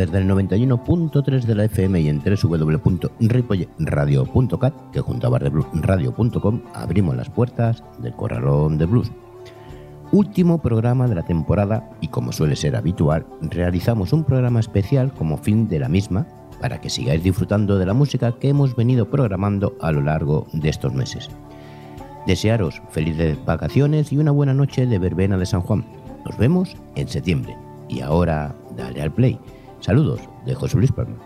Desde el 91.3 de la FM y en www.ripoyradio.cat, que junto a bardebluesradio.com abrimos las puertas del Corralón de Blues. Último programa de la temporada y como suele ser habitual, realizamos un programa especial como fin de la misma para que sigáis disfrutando de la música que hemos venido programando a lo largo de estos meses. Desearos felices vacaciones y una buena noche de verbena de San Juan. Nos vemos en septiembre. Y ahora, dale al play. Saludos de José Luis Palma.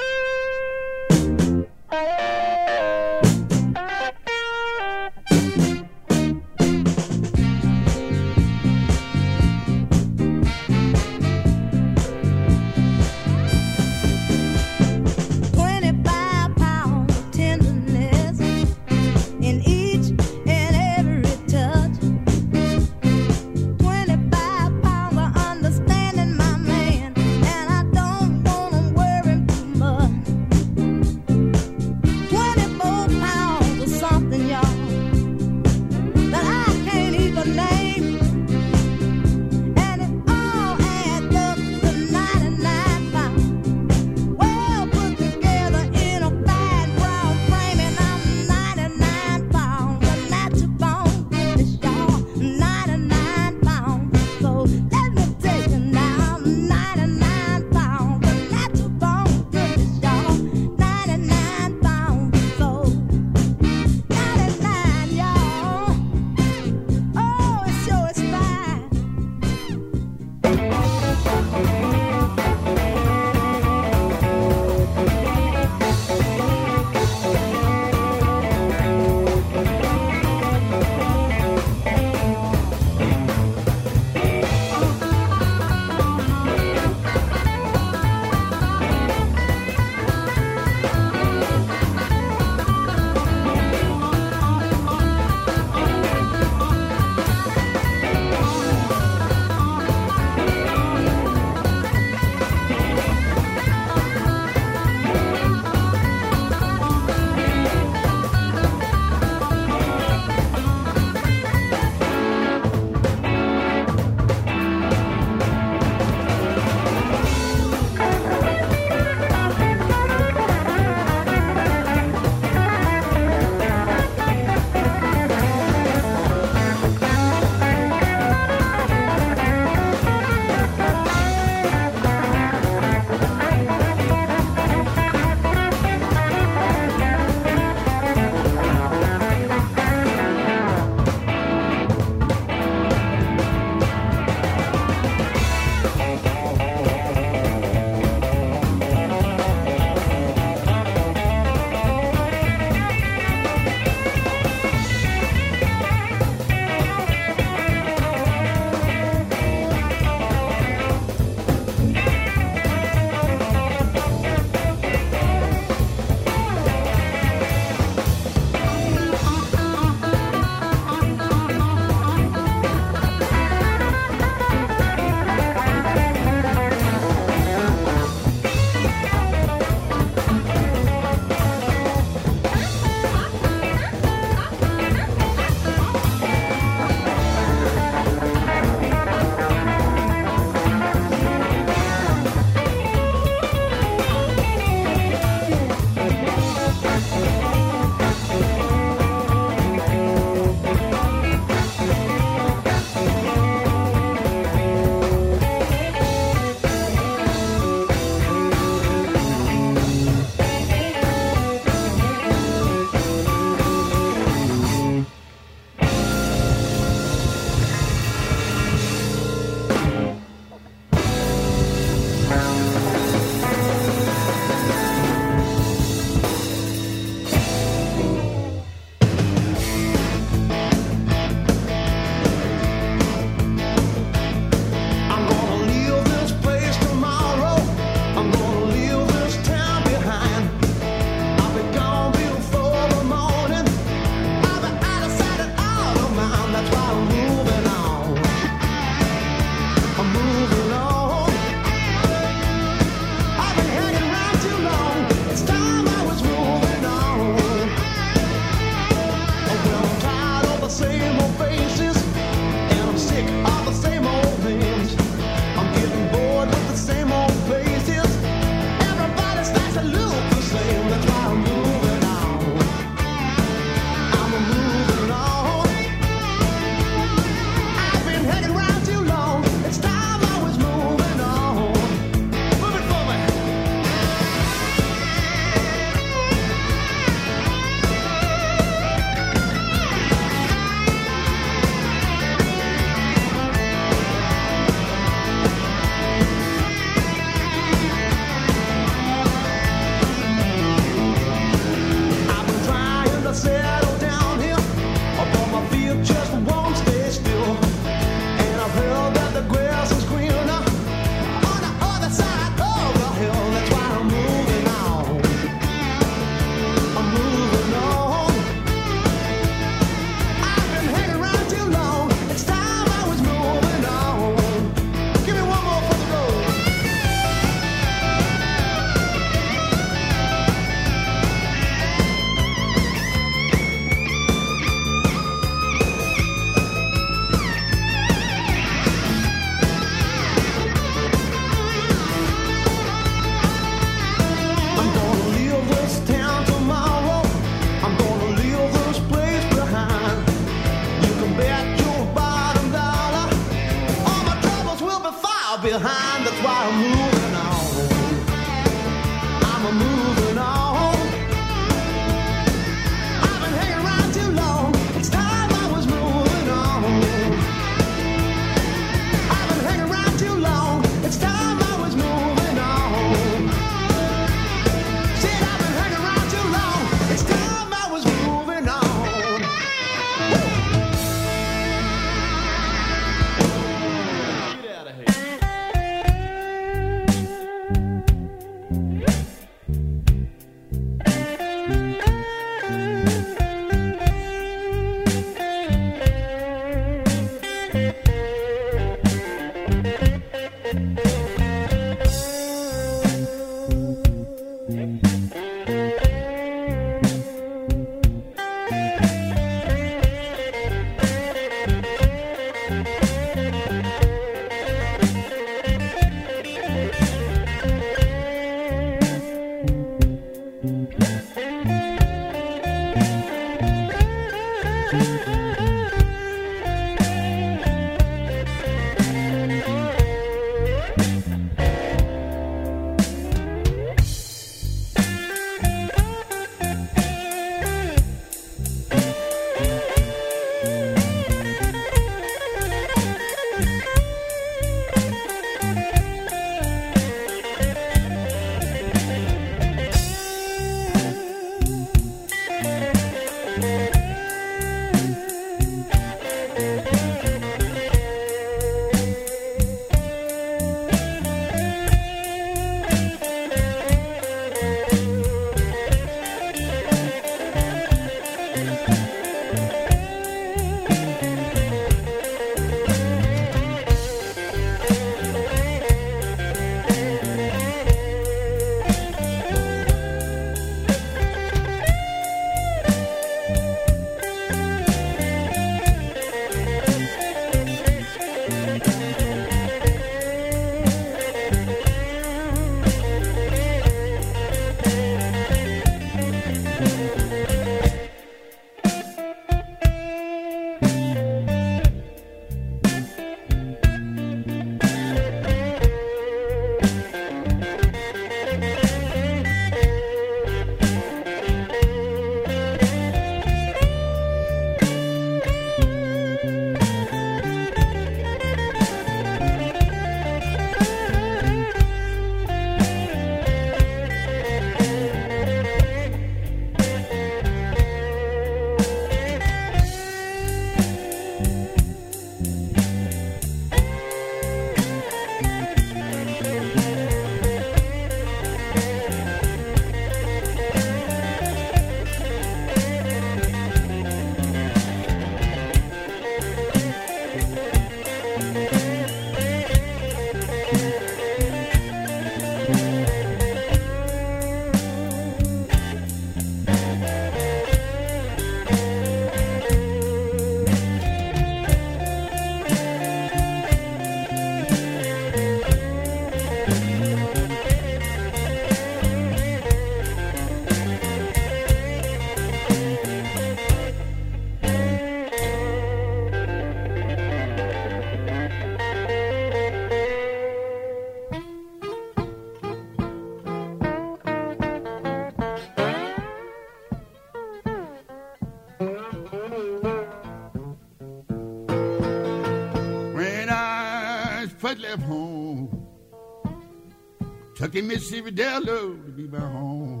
Tucky, Mississippi, Delaware to be my home.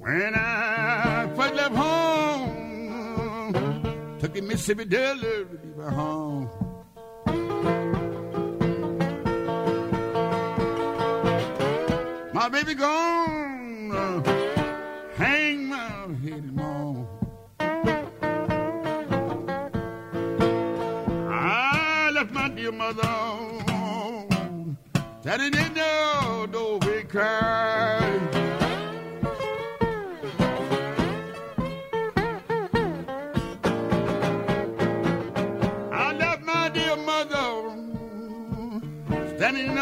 When I first left home, Tucky, Mississippi, Delaware to be my home. My baby gone, that it didn't know, no way cry. I left my dear mother standing in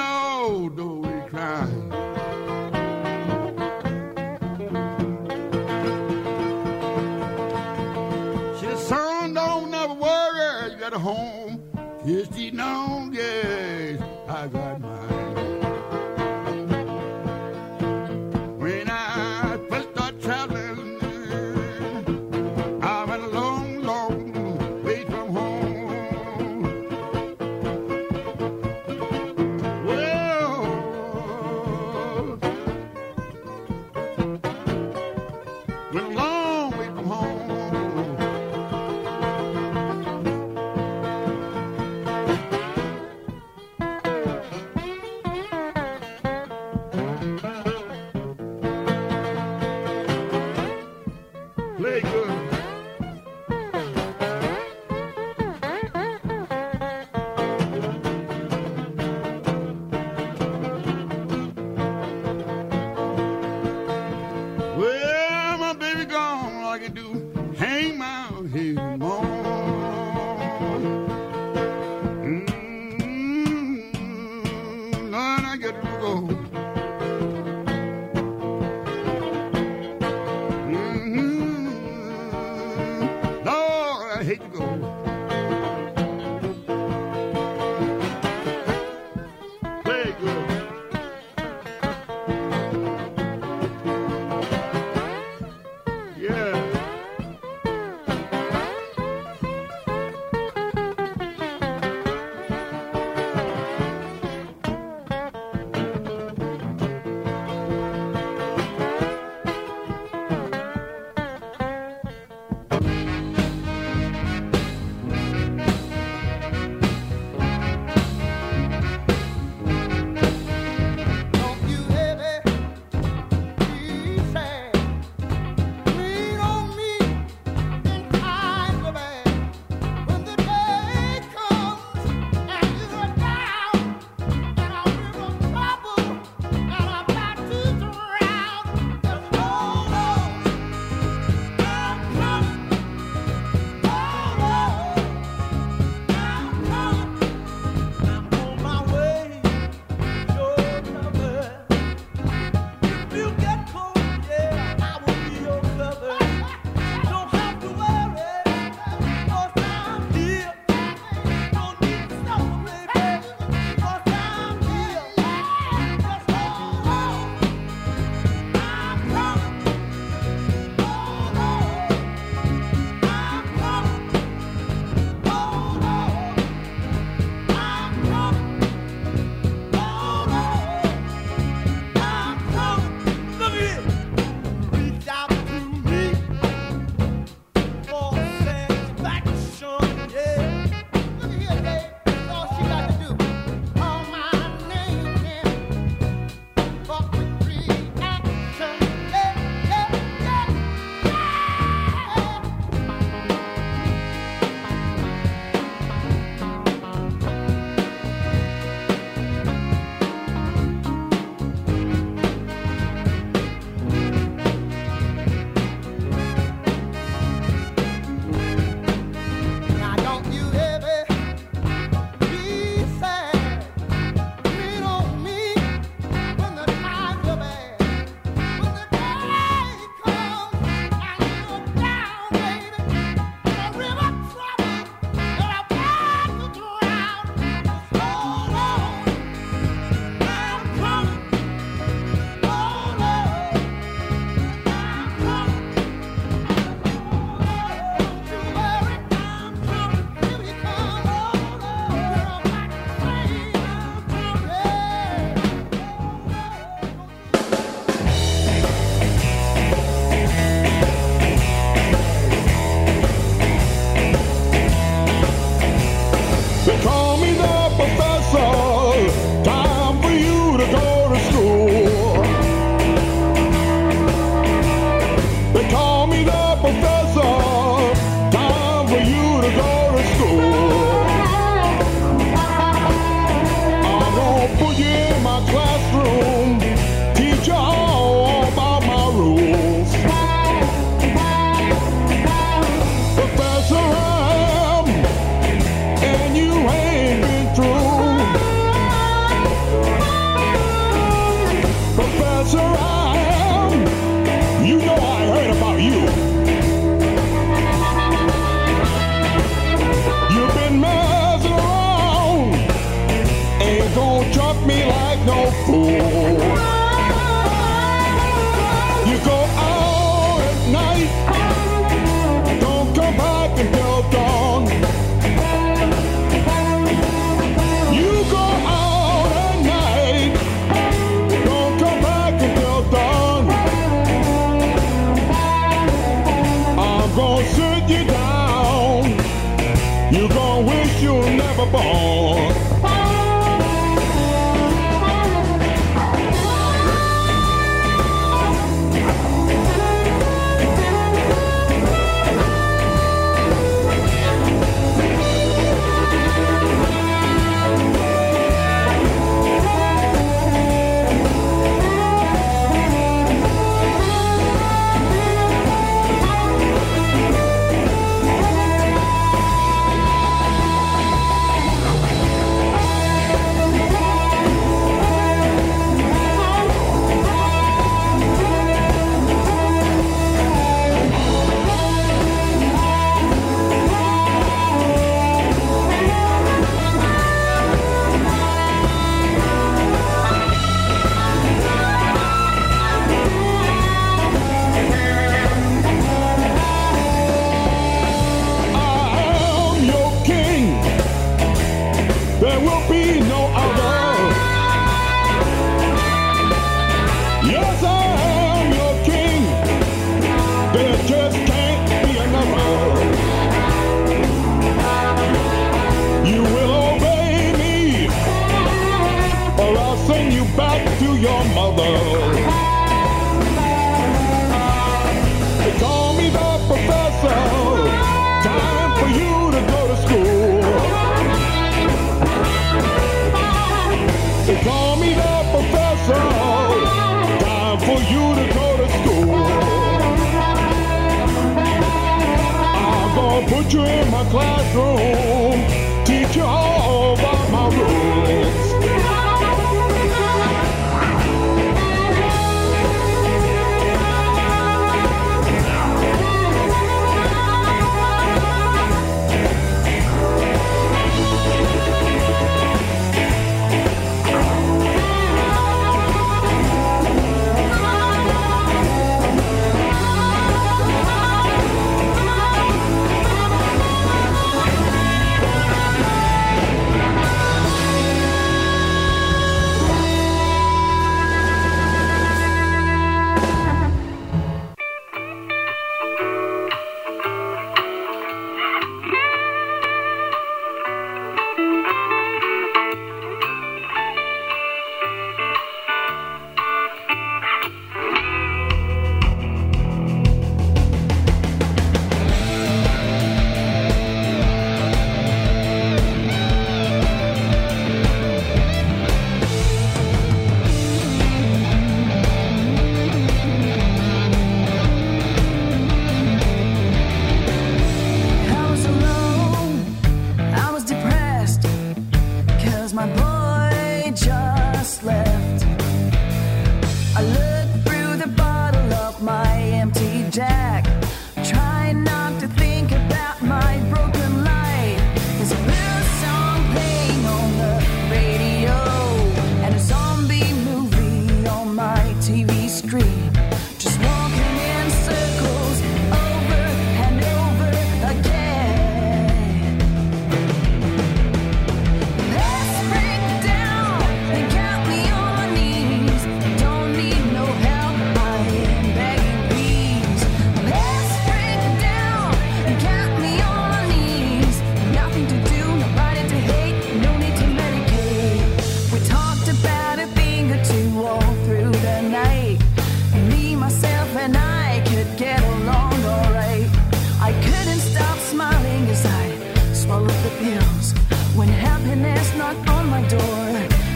when happiness knocked on my door.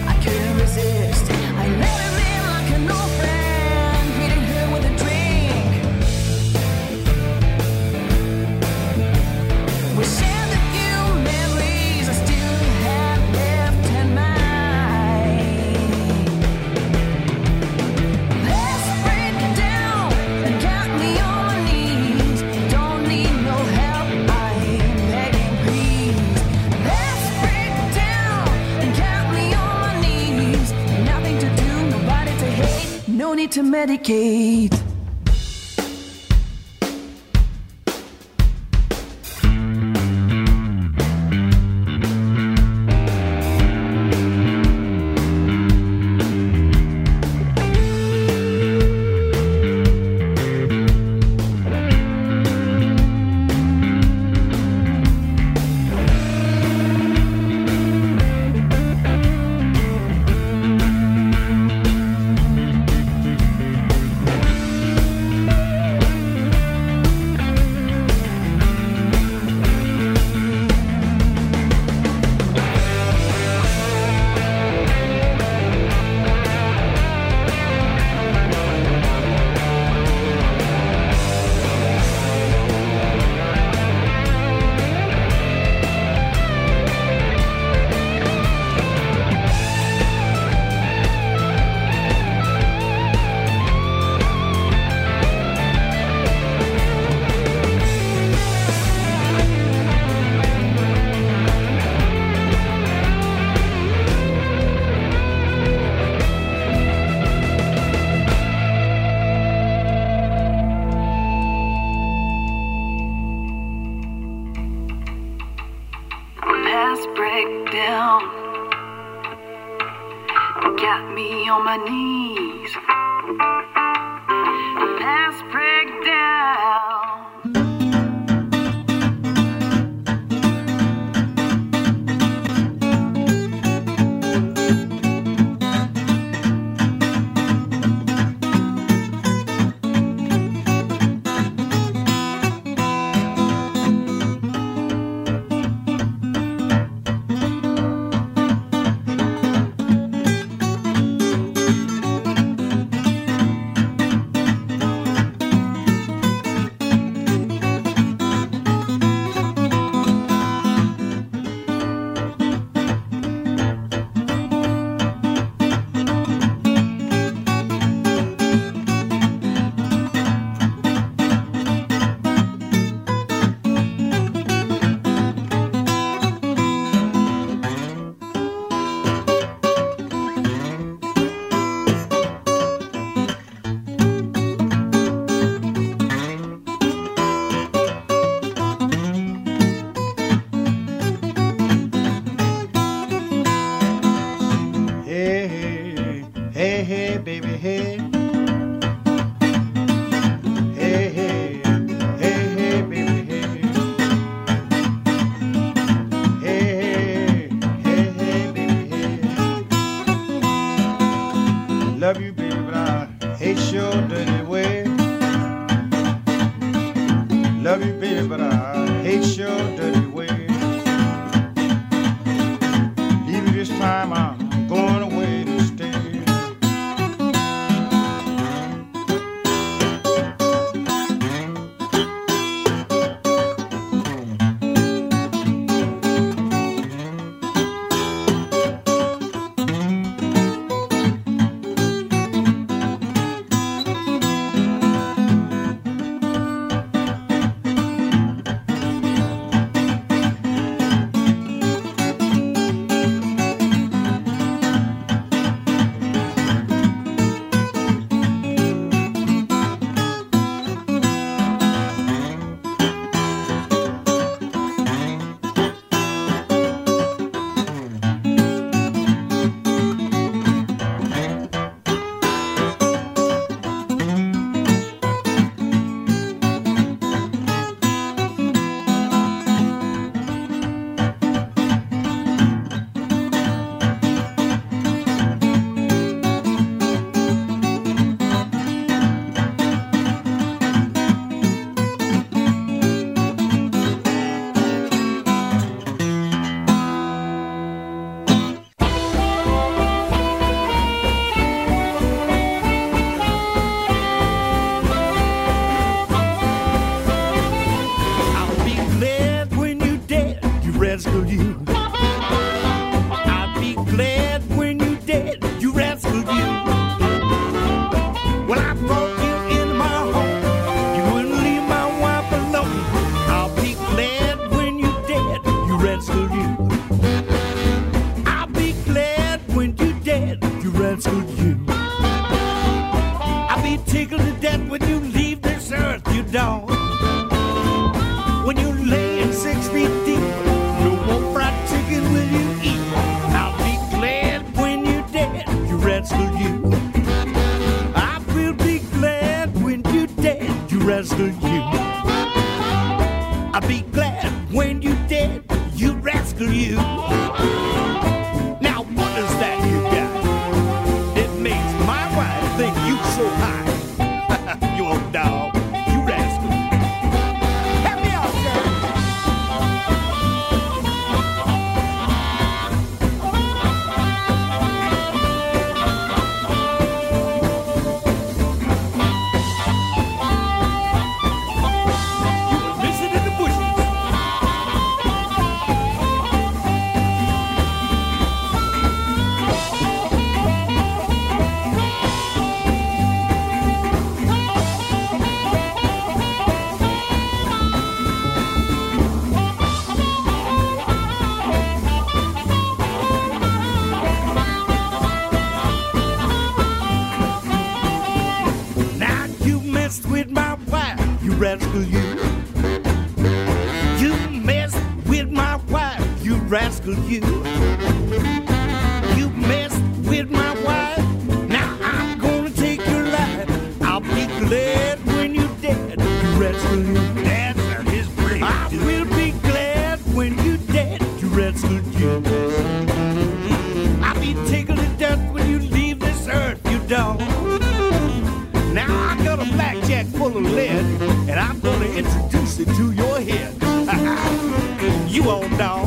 I couldn't resist. to medicate. You. rascal, you. You messed with my wife. Now I'm gonna take your life. I'll be glad when you're dead, you rascal, you. That's his brain. I will be glad when you're dead, you rascal, you. I'll be tickled to death when you leave this earth, you dog. Now I got a blackjack full of lead, and I'm gonna introduce it to your head. you old dog.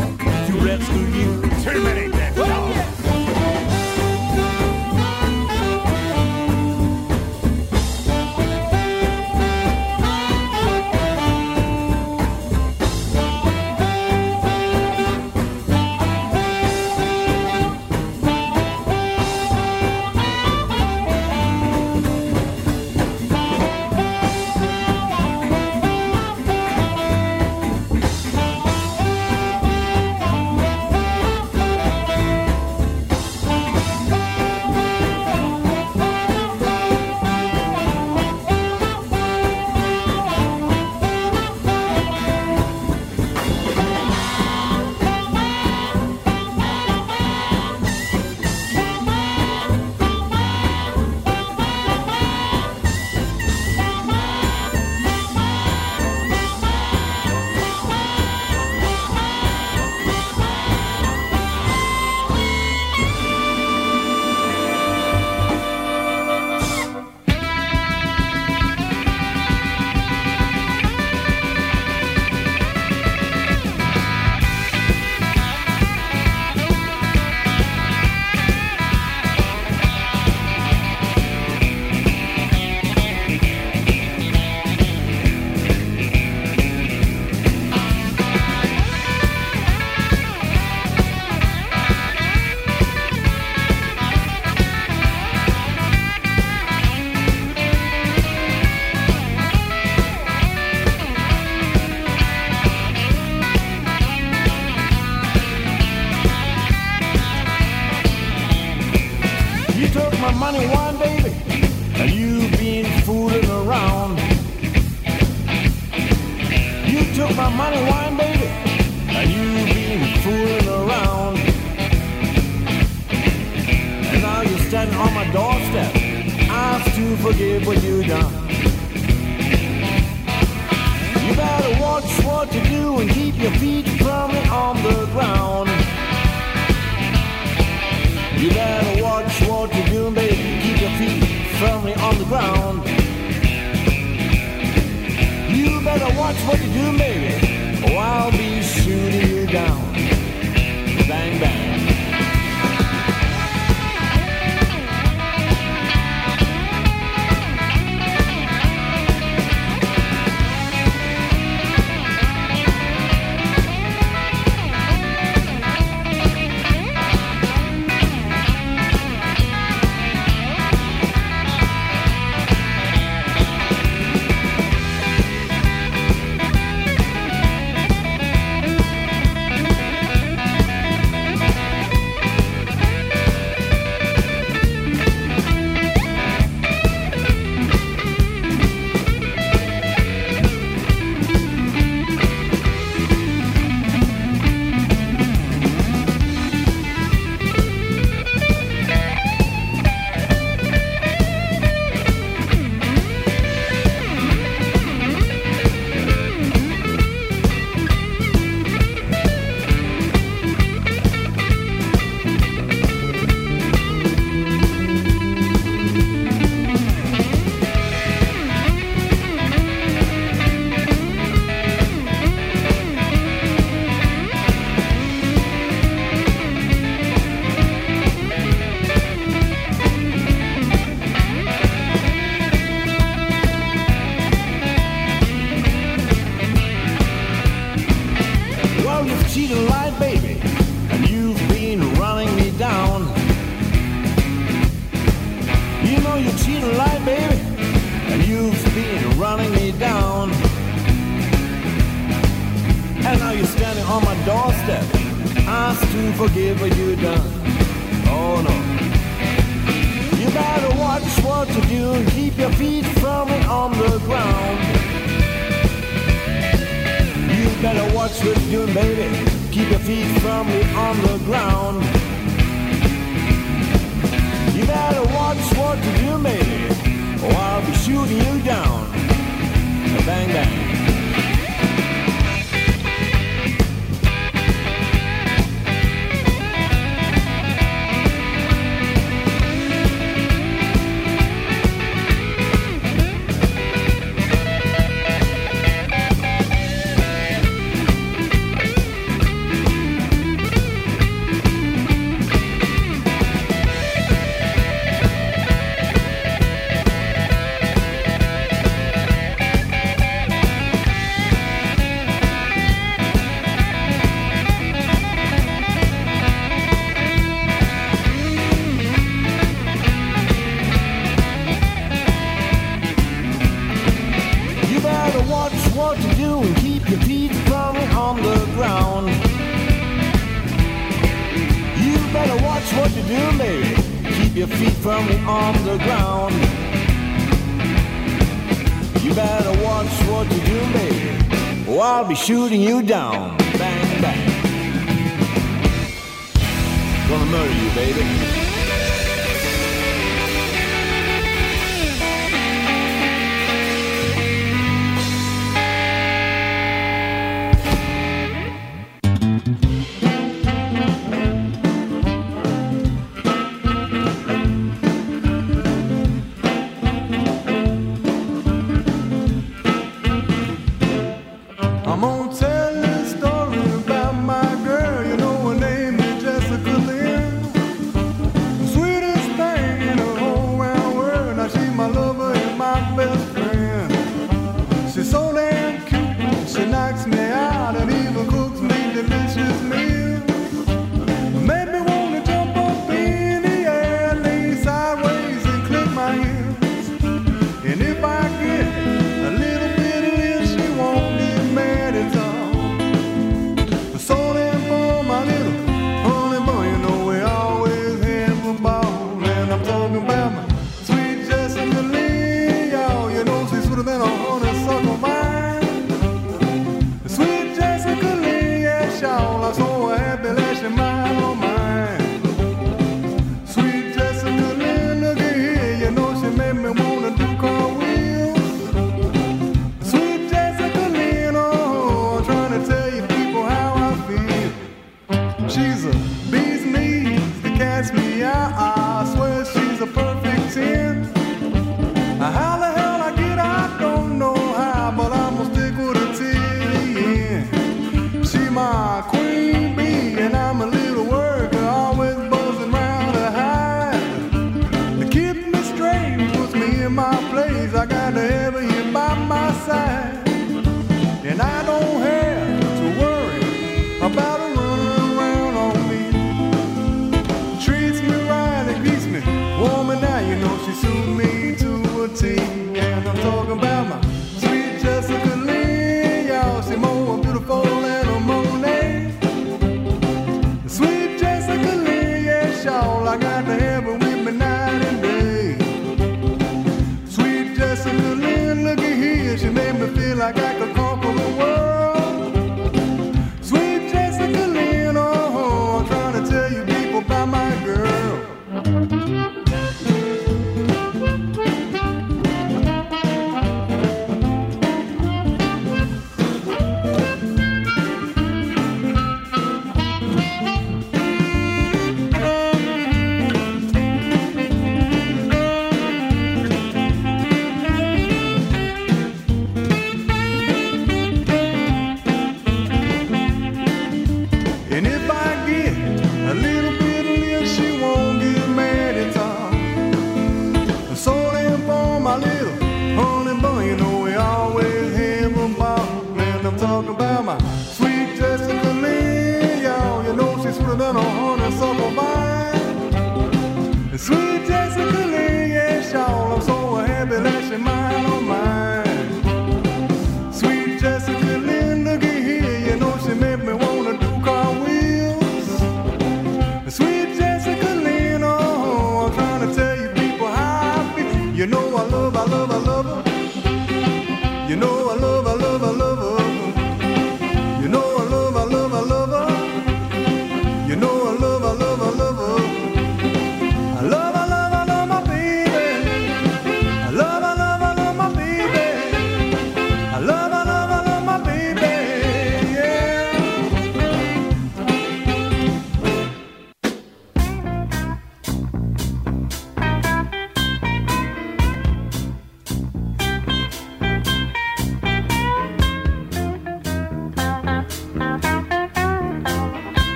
Shooting you down.